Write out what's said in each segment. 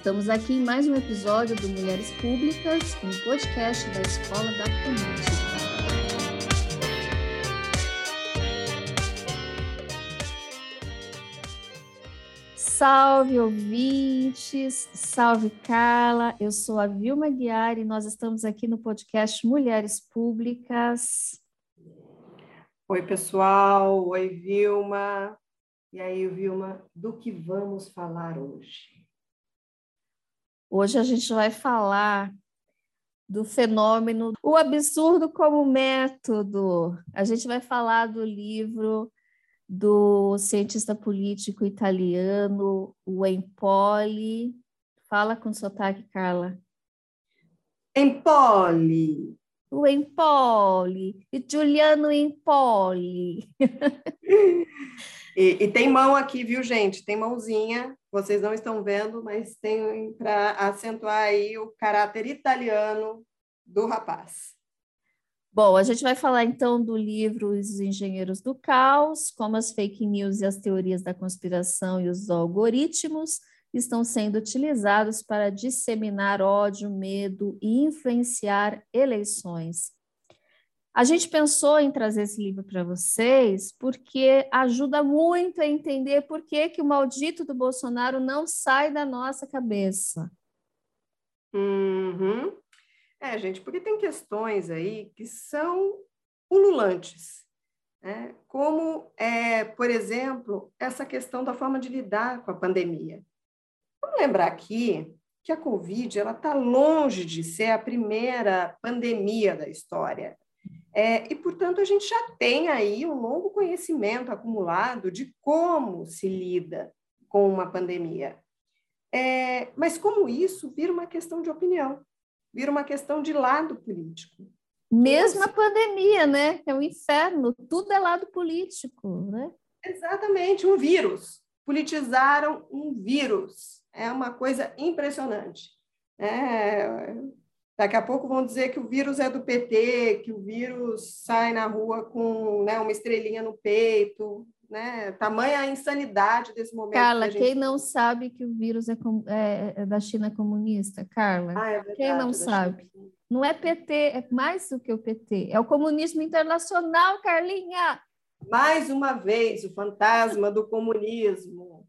Estamos aqui em mais um episódio do Mulheres Públicas, um podcast da Escola da Política. Salve ouvintes, salve Carla, eu sou a Vilma Guiar e nós estamos aqui no podcast Mulheres Públicas. Oi pessoal, oi Vilma. E aí, Vilma, do que vamos falar hoje? Hoje a gente vai falar do fenômeno, o absurdo como método. A gente vai falar do livro do cientista político italiano, o Empoli. Fala com sotaque, Carla. Empoli. O Empoli, Giuliano Empoli. e, e, tem mão aqui, viu, gente? Tem mãozinha, vocês não estão vendo, mas tem para acentuar aí o caráter italiano do rapaz. Bom, a gente vai falar então do livro Os Engenheiros do Caos, como as fake news e as teorias da conspiração e os algoritmos estão sendo utilizados para disseminar ódio, medo e influenciar eleições. A gente pensou em trazer esse livro para vocês porque ajuda muito a entender por que, que o maldito do Bolsonaro não sai da nossa cabeça. Uhum. É, gente, porque tem questões aí que são ululantes, né? como, é, por exemplo, essa questão da forma de lidar com a pandemia. Vamos lembrar aqui que a Covid está longe de ser a primeira pandemia da história. É, e, portanto, a gente já tem aí um longo conhecimento acumulado de como se lida com uma pandemia. É, mas como isso vira uma questão de opinião vira uma questão de lado político. Mesmo a pandemia, né? É um inferno, tudo é lado político, né? Exatamente, um vírus. Politizaram um vírus. É uma coisa impressionante. É, daqui a pouco vão dizer que o vírus é do PT, que o vírus sai na rua com né, uma estrelinha no peito né? Tamanha a insanidade desse momento. Carla, gente... quem não sabe que o vírus é, é, é da China comunista? Carla, ah, é verdade, quem não sabe? China. Não é PT, é mais do que o PT, é o comunismo internacional, Carlinha. Mais uma vez, o fantasma do comunismo.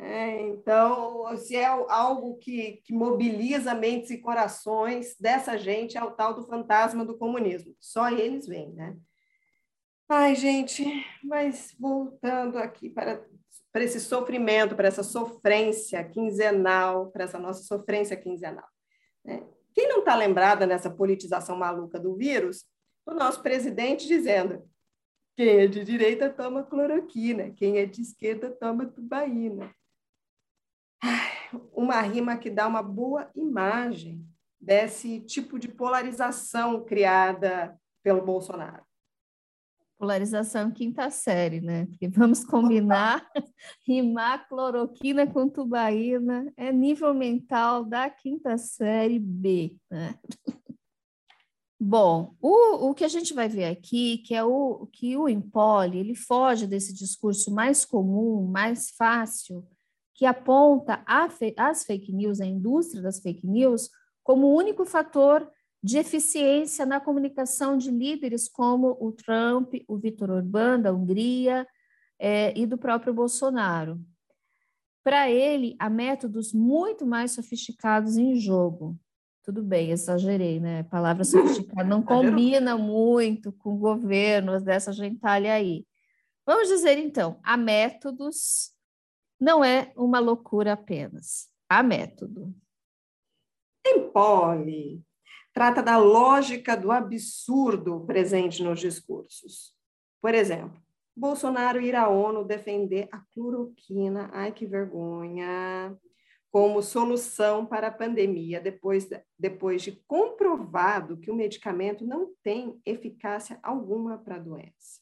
É, então, se é algo que, que mobiliza mentes e corações dessa gente, é o tal do fantasma do comunismo. Só eles vêm, né? Ai, gente, mas voltando aqui para, para esse sofrimento, para essa sofrência quinzenal, para essa nossa sofrência quinzenal. Né? Quem não está lembrada nessa politização maluca do vírus? O nosso presidente dizendo: quem é de direita toma cloroquina, quem é de esquerda toma tubaína. Uma rima que dá uma boa imagem desse tipo de polarização criada pelo Bolsonaro. Polarização quinta série, né? Porque vamos combinar, rimar cloroquina com tubaína é nível mental da quinta série B, né? Bom, o, o que a gente vai ver aqui, que é o que o Empoli, ele foge desse discurso mais comum, mais fácil, que aponta as fake news, a indústria das fake news, como o único fator de eficiência na comunicação de líderes como o Trump, o Vitor Orbán, da Hungria, é, e do próprio Bolsonaro. Para ele, há métodos muito mais sofisticados em jogo. Tudo bem, exagerei, né? A palavra sofisticada não combina muito com governos dessa gentalha aí. Vamos dizer, então, há métodos, não é uma loucura apenas. Há método. Empole, trata da lógica do absurdo presente nos discursos. Por exemplo, Bolsonaro ir à ONU defender a cloroquina, ai que vergonha, como solução para a pandemia, depois, depois de comprovado que o medicamento não tem eficácia alguma para a doença.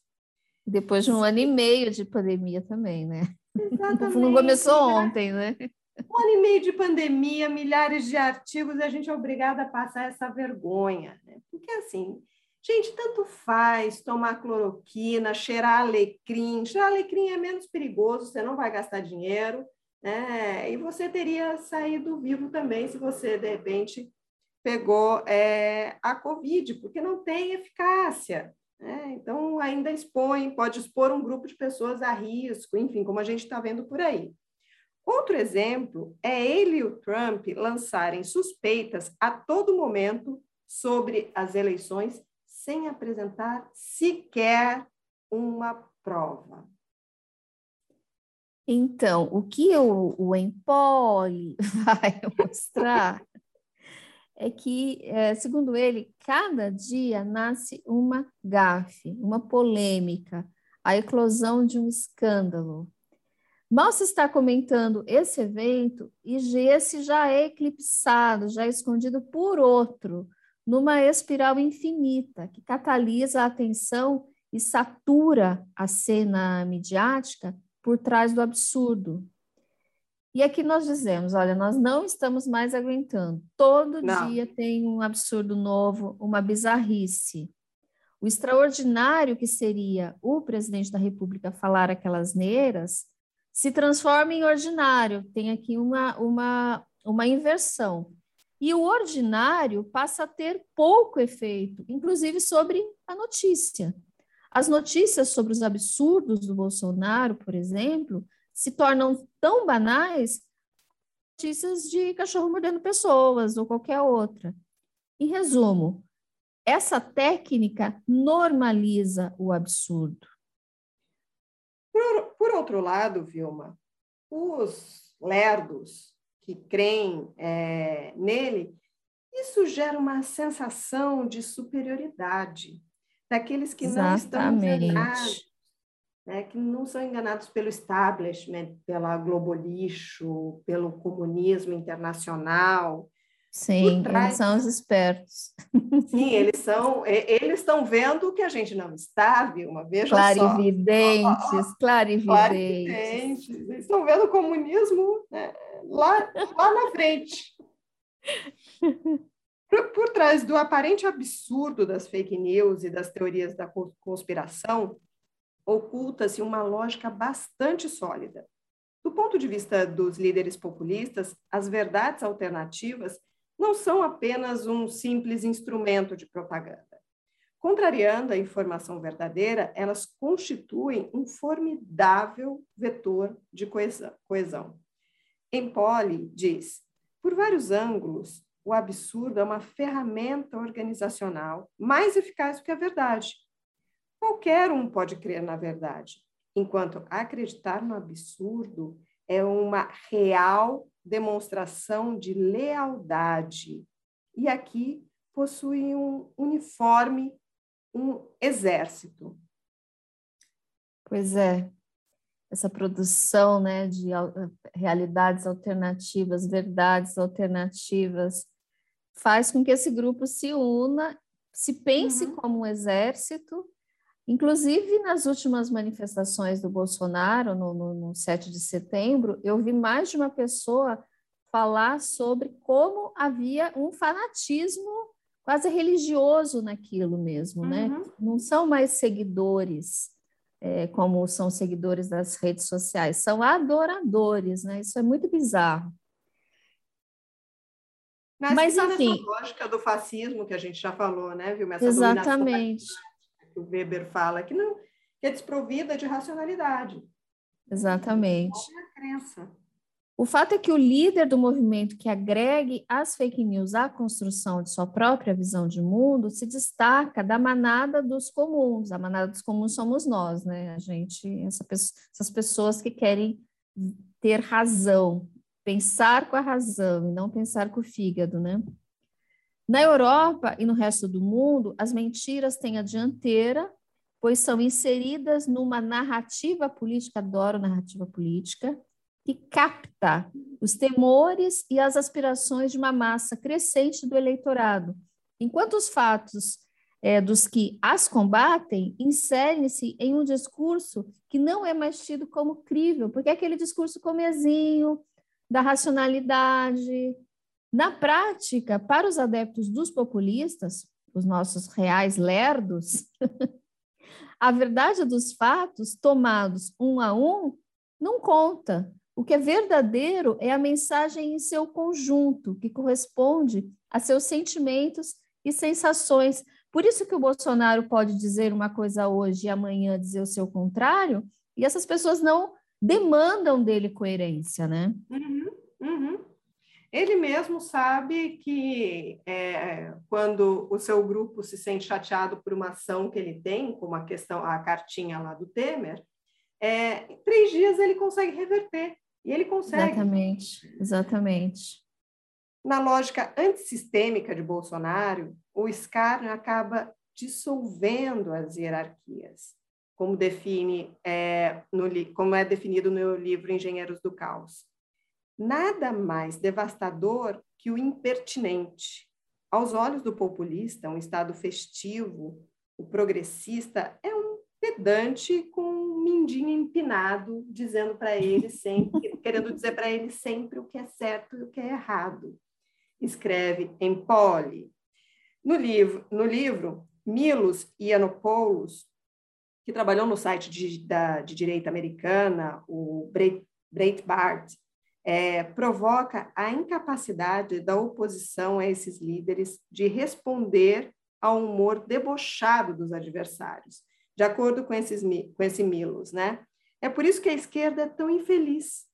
Depois de um ano e meio de pandemia também, né? Exatamente. Não começou ontem, né? Um ano e meio de pandemia, milhares de artigos, e a gente é obrigada a passar essa vergonha. Né? Porque, assim, gente, tanto faz tomar cloroquina, cheirar alecrim. Cheirar alecrim é menos perigoso, você não vai gastar dinheiro. É, e você teria saído vivo também se você, de repente, pegou é, a Covid, porque não tem eficácia. Né? Então, ainda expõe, pode expor um grupo de pessoas a risco, enfim, como a gente está vendo por aí. Outro exemplo é ele e o Trump lançarem suspeitas a todo momento sobre as eleições sem apresentar sequer uma prova. Então, o que o, o Empoli vai mostrar é que, é, segundo ele, cada dia nasce uma gafe, uma polêmica, a eclosão de um escândalo. Mal se está comentando esse evento e esse já é eclipsado, já é escondido por outro, numa espiral infinita que catalisa a atenção e satura a cena midiática por trás do absurdo. E aqui nós dizemos, olha, nós não estamos mais aguentando. Todo não. dia tem um absurdo novo, uma bizarrice. O extraordinário que seria o presidente da República falar aquelas neiras se transforma em ordinário, tem aqui uma, uma, uma inversão. E o ordinário passa a ter pouco efeito, inclusive sobre a notícia. As notícias sobre os absurdos do Bolsonaro, por exemplo, se tornam tão banais notícias de cachorro mordendo pessoas ou qualquer outra. Em resumo, essa técnica normaliza o absurdo. Por, por outro lado, Vilma, os lerdos que creem é, nele, isso gera uma sensação de superioridade daqueles que Exatamente. não estão né, que não são enganados pelo establishment, pela Globolixo, pelo comunismo internacional, Sim, trás... eles são os espertos. Sim, eles são, eles estão vendo o que a gente não está, Vilma, veja clarividentes, só. Clarividentes, clarividentes. Eles estão vendo o comunismo né, lá, lá na frente. Por, por trás do aparente absurdo das fake news e das teorias da conspiração, oculta-se uma lógica bastante sólida. Do ponto de vista dos líderes populistas, as verdades alternativas não são apenas um simples instrumento de propaganda. Contrariando a informação verdadeira, elas constituem um formidável vetor de coesão. Empoli diz: por vários ângulos, o absurdo é uma ferramenta organizacional mais eficaz do que a verdade. Qualquer um pode crer na verdade, enquanto acreditar no absurdo é uma real demonstração de lealdade. E aqui possui um uniforme, um exército. Pois é, essa produção né, de realidades alternativas, verdades alternativas, faz com que esse grupo se una, se pense uhum. como um exército Inclusive, nas últimas manifestações do Bolsonaro, no, no, no 7 de setembro, eu vi mais de uma pessoa falar sobre como havia um fanatismo quase religioso naquilo mesmo, né? uhum. né? Não são mais seguidores, é, como são seguidores das redes sociais, são adoradores, né? Isso é muito bizarro. Mas, Mas enfim. lógica do fascismo que a gente já falou, né, viu? Essa Exatamente que o Weber fala, que não que é desprovida de racionalidade. Exatamente. É a crença. O fato é que o líder do movimento que agregue as fake news à construção de sua própria visão de mundo se destaca da manada dos comuns. A manada dos comuns somos nós, né? A gente, essa, essas pessoas que querem ter razão, pensar com a razão e não pensar com o fígado, né? Na Europa e no resto do mundo, as mentiras têm a dianteira, pois são inseridas numa narrativa política, adoro narrativa política, que capta os temores e as aspirações de uma massa crescente do eleitorado, enquanto os fatos é, dos que as combatem inserem-se em um discurso que não é mais tido como crível, porque é aquele discurso comezinho, da racionalidade, na prática, para os adeptos dos populistas, os nossos reais lerdos, a verdade dos fatos, tomados um a um, não conta, O que é verdadeiro é a mensagem em seu conjunto, que corresponde a seus sentimentos e sensações. Por isso que o Bolsonaro pode dizer uma coisa hoje e amanhã dizer o seu contrário, e essas pessoas não demandam dele coerência, né? Uhum, uhum. Ele mesmo sabe que é, quando o seu grupo se sente chateado por uma ação que ele tem, como a questão, a cartinha lá do Temer, é, em três dias ele consegue reverter. E ele consegue. Exatamente, exatamente. Na lógica antissistêmica de Bolsonaro, o escárnio acaba dissolvendo as hierarquias, como define é, no, como é definido no livro Engenheiros do Caos. Nada mais devastador que o impertinente. Aos olhos do populista, um estado festivo, o progressista é um pedante com um mindinho empinado, dizendo para ele sempre, querendo dizer para ele sempre o que é certo e o que é errado. Escreve em Poli. No livro, no livro Milos Yiannopoulos, que trabalhou no site de, da, de direita americana, o Breitbart, é, provoca a incapacidade da oposição a esses líderes de responder ao humor debochado dos adversários de acordo com, esses, com esse Milos, né? É por isso que a esquerda é tão infeliz.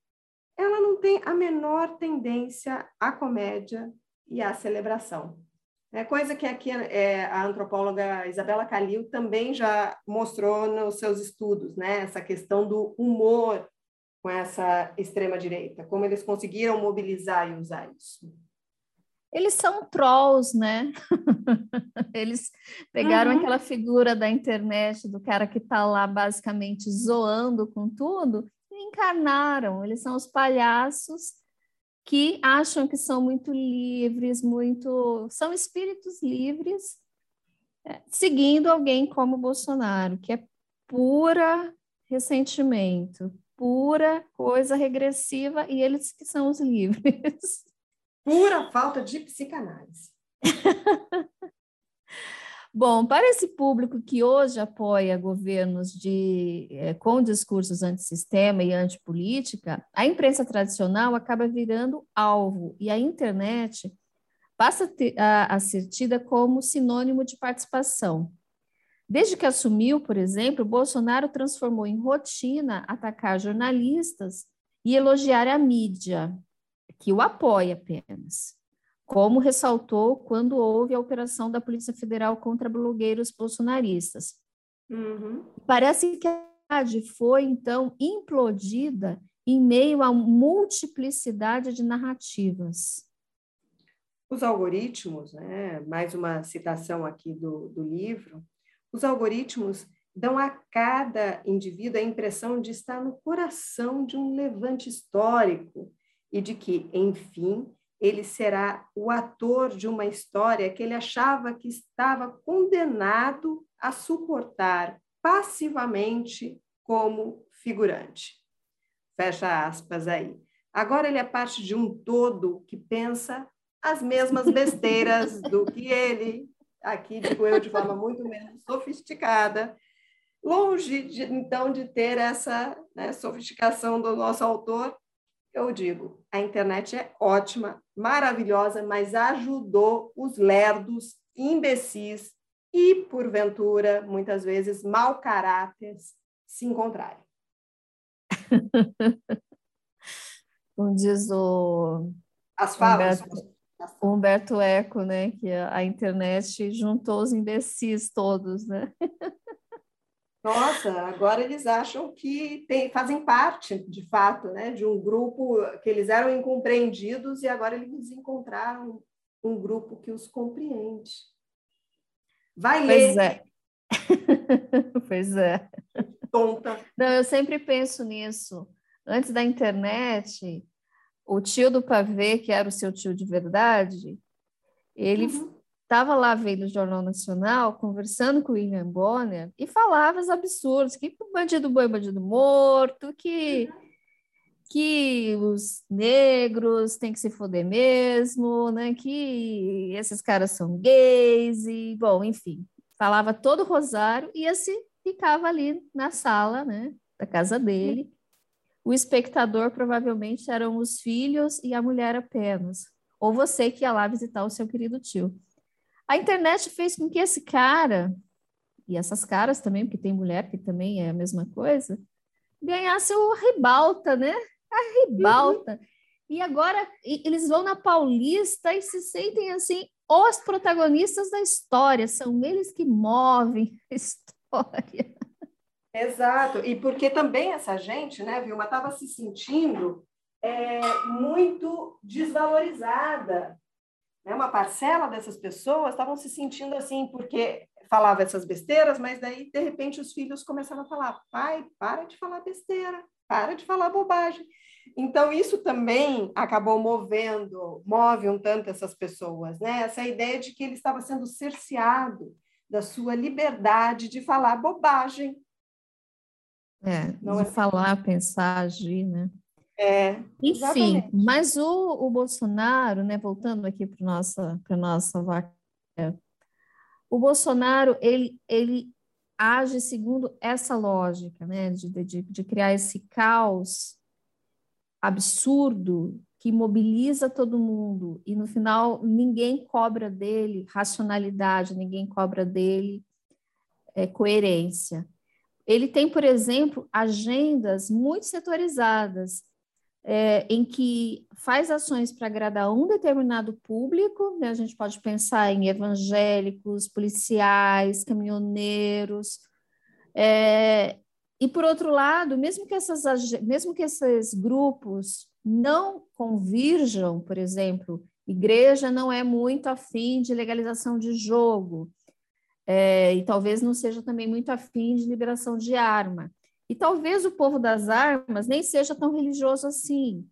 Ela não tem a menor tendência à comédia e à celebração. É coisa que aqui é, a antropóloga Isabela Calil também já mostrou nos seus estudos, né? Essa questão do humor com essa extrema direita, como eles conseguiram mobilizar e usar isso. Eles são trolls, né? Eles pegaram uhum. aquela figura da internet do cara que está lá basicamente zoando com tudo e encarnaram. Eles são os palhaços que acham que são muito livres, muito são espíritos livres, é, seguindo alguém como Bolsonaro, que é pura ressentimento, pura coisa regressiva, e eles que são os livres. Pura falta de psicanálise. Bom, para esse público que hoje apoia governos de, é, com discursos antissistema e antipolítica, a imprensa tradicional acaba virando alvo e a internet passa a, ter, a, a ser tida como sinônimo de participação. Desde que assumiu, por exemplo, Bolsonaro transformou em rotina atacar jornalistas e elogiar a mídia, que o apoia apenas, como ressaltou quando houve a operação da Polícia Federal contra blogueiros bolsonaristas. Uhum. Parece que a cidade foi, então, implodida em meio a multiplicidade de narrativas. Os algoritmos, né, mais uma citação aqui do, do livro, os algoritmos dão a cada indivíduo a impressão de estar no coração de um levante histórico e de que, enfim, ele será o ator de uma história que ele achava que estava condenado a suportar passivamente como figurante. Fecha aspas aí. Agora ele é parte de um todo que pensa as mesmas besteiras do que ele, aqui digo eu de forma muito menos sofisticada, longe de, então de ter essa né, sofisticação do nosso autor, eu digo, a internet é ótima, maravilhosa, mas ajudou os lerdos, imbecis e, porventura, muitas vezes, mau caráteres se encontrarem. Como diz o As falas. Humberto, Humberto Eco, né? Que a internet juntou os imbecis todos, né? Nossa, agora eles acham que tem, fazem parte, de fato, né, de um grupo que eles eram incompreendidos e agora eles encontraram um grupo que os compreende. Vai pois ler. É. pois é. Tonta. Não, eu sempre penso nisso. Antes da internet, o tio do pavê, que era o seu tio de verdade, ele uhum estava lá vendo o Jornal Nacional, conversando com o William Bonner, e falava os absurdos, que o bandido boi, bandido morto, que, que os negros têm que se foder mesmo, né? que esses caras são gays, e, bom, enfim, falava todo o rosário, e esse ficava ali na sala né, da casa dele, o espectador provavelmente eram os filhos e a mulher apenas, ou você que ia lá visitar o seu querido tio. A internet fez com que esse cara, e essas caras também, porque tem mulher que também é a mesma coisa, ganhasse o ribalta, né? A ribalta. Uhum. E agora eles vão na Paulista e se sentem assim os protagonistas da história, são eles que movem a história. Exato, e porque também essa gente, né, Vilma, estava se sentindo é, muito desvalorizada. Né? Uma parcela dessas pessoas estavam se sentindo assim, porque falava essas besteiras, mas daí, de repente, os filhos começaram a falar: pai, para de falar besteira, para de falar bobagem. Então, isso também acabou movendo, move um tanto essas pessoas, né? Essa ideia de que ele estava sendo cerceado da sua liberdade de falar bobagem. É, não é... falar, pensar, agir, né? É, Enfim, exatamente. mas o, o Bolsonaro, né, voltando aqui para nossa para nossa vaca, o Bolsonaro ele, ele age segundo essa lógica, né, de, de, de criar esse caos absurdo que mobiliza todo mundo e no final ninguém cobra dele racionalidade, ninguém cobra dele é, coerência. Ele tem, por exemplo, agendas muito setorizadas é, em que faz ações para agradar um determinado público, né? a gente pode pensar em evangélicos, policiais, caminhoneiros, é, e por outro lado, mesmo que, essas, mesmo que esses grupos não convirjam, por exemplo, igreja não é muito afim de legalização de jogo, é, e talvez não seja também muito afim de liberação de arma. E talvez o povo das armas nem seja tão religioso assim.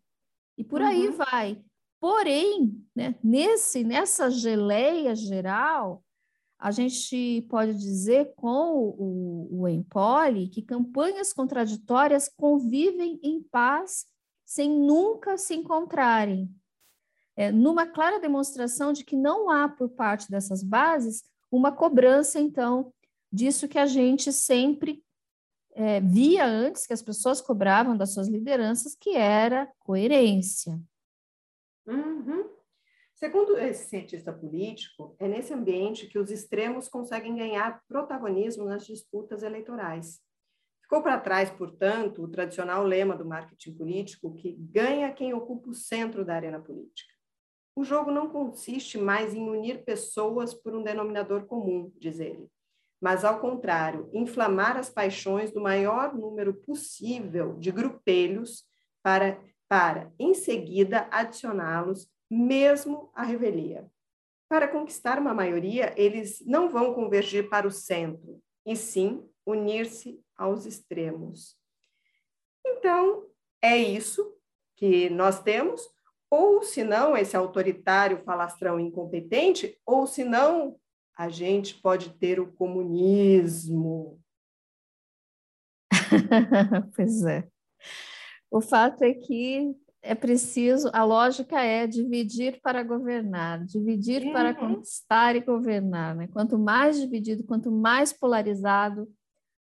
E por uhum. aí vai. Porém, né, nesse, nessa geleia geral, a gente pode dizer com o, o Empoli que campanhas contraditórias convivem em paz sem nunca se encontrarem. É, numa clara demonstração de que não há, por parte dessas bases, uma cobrança, então, disso que a gente sempre é, via antes que as pessoas cobravam das suas lideranças, que era coerência. Uhum. Segundo esse cientista político, é nesse ambiente que os extremos conseguem ganhar protagonismo nas disputas eleitorais. Ficou para trás, portanto, o tradicional lema do marketing político que ganha quem ocupa o centro da arena política. O jogo não consiste mais em unir pessoas por um denominador comum, diz ele, mas, ao contrário, inflamar as paixões do maior número possível de grupelhos para, para em seguida, adicioná-los mesmo à revelia. Para conquistar uma maioria, eles não vão convergir para o centro, e sim unir-se aos extremos. Então, é isso que nós temos, ou se não, esse autoritário falastrão incompetente, ou se não, a gente pode ter o comunismo. pois é. O fato é que é preciso, a lógica é dividir para governar, dividir uhum. para conquistar e governar. Né? Quanto mais dividido, quanto mais polarizado,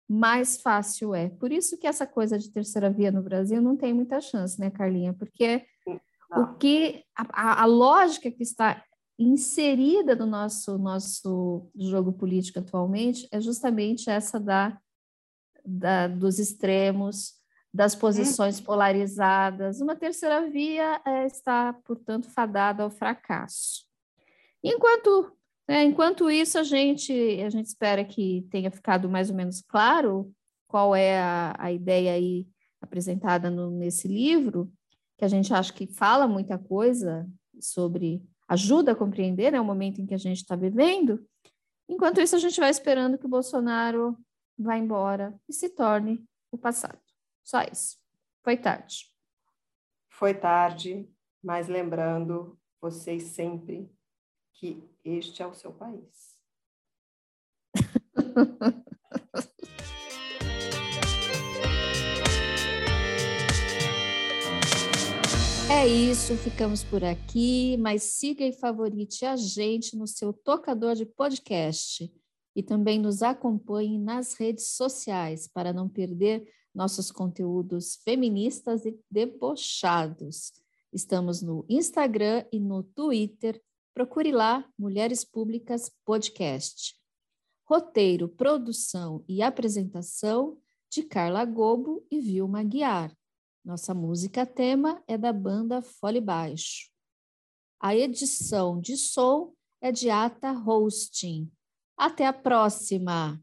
mais fácil é. Por isso que essa coisa de terceira via no Brasil não tem muita chance, né, Carlinha? Porque não. o que a, a, lógica que está inserida no nosso, nosso jogo político atualmente é justamente essa da, da dos extremos, das posições polarizadas. Uma terceira via é, está, portanto, fadada ao fracasso. Enquanto, né, enquanto isso, a gente, a gente espera que tenha ficado mais ou menos claro qual é a, a ideia aí apresentada no, nesse livro, que a gente acha que fala muita coisa sobre ajuda a compreender né, o momento em que a gente está vivendo. Enquanto isso, a gente vai esperando que o Bolsonaro vá embora e se torne o passado. Só isso. Foi tarde. Foi tarde, mas lembrando vocês sempre que este é o seu país. É isso, ficamos por aqui, mas siga e favorite a gente no seu tocador de podcast e também nos acompanhe nas redes sociais para não perder nossos conteúdos feministas e debochados. Estamos no Instagram e no Twitter. Procure lá Mulheres Públicas Podcast. Roteiro, produção e apresentação de Carla Gobo e Vilma Guiar. Nossa música tema é da banda Fole Baixo. A edição de som é de Ata Hosting. Até a próxima!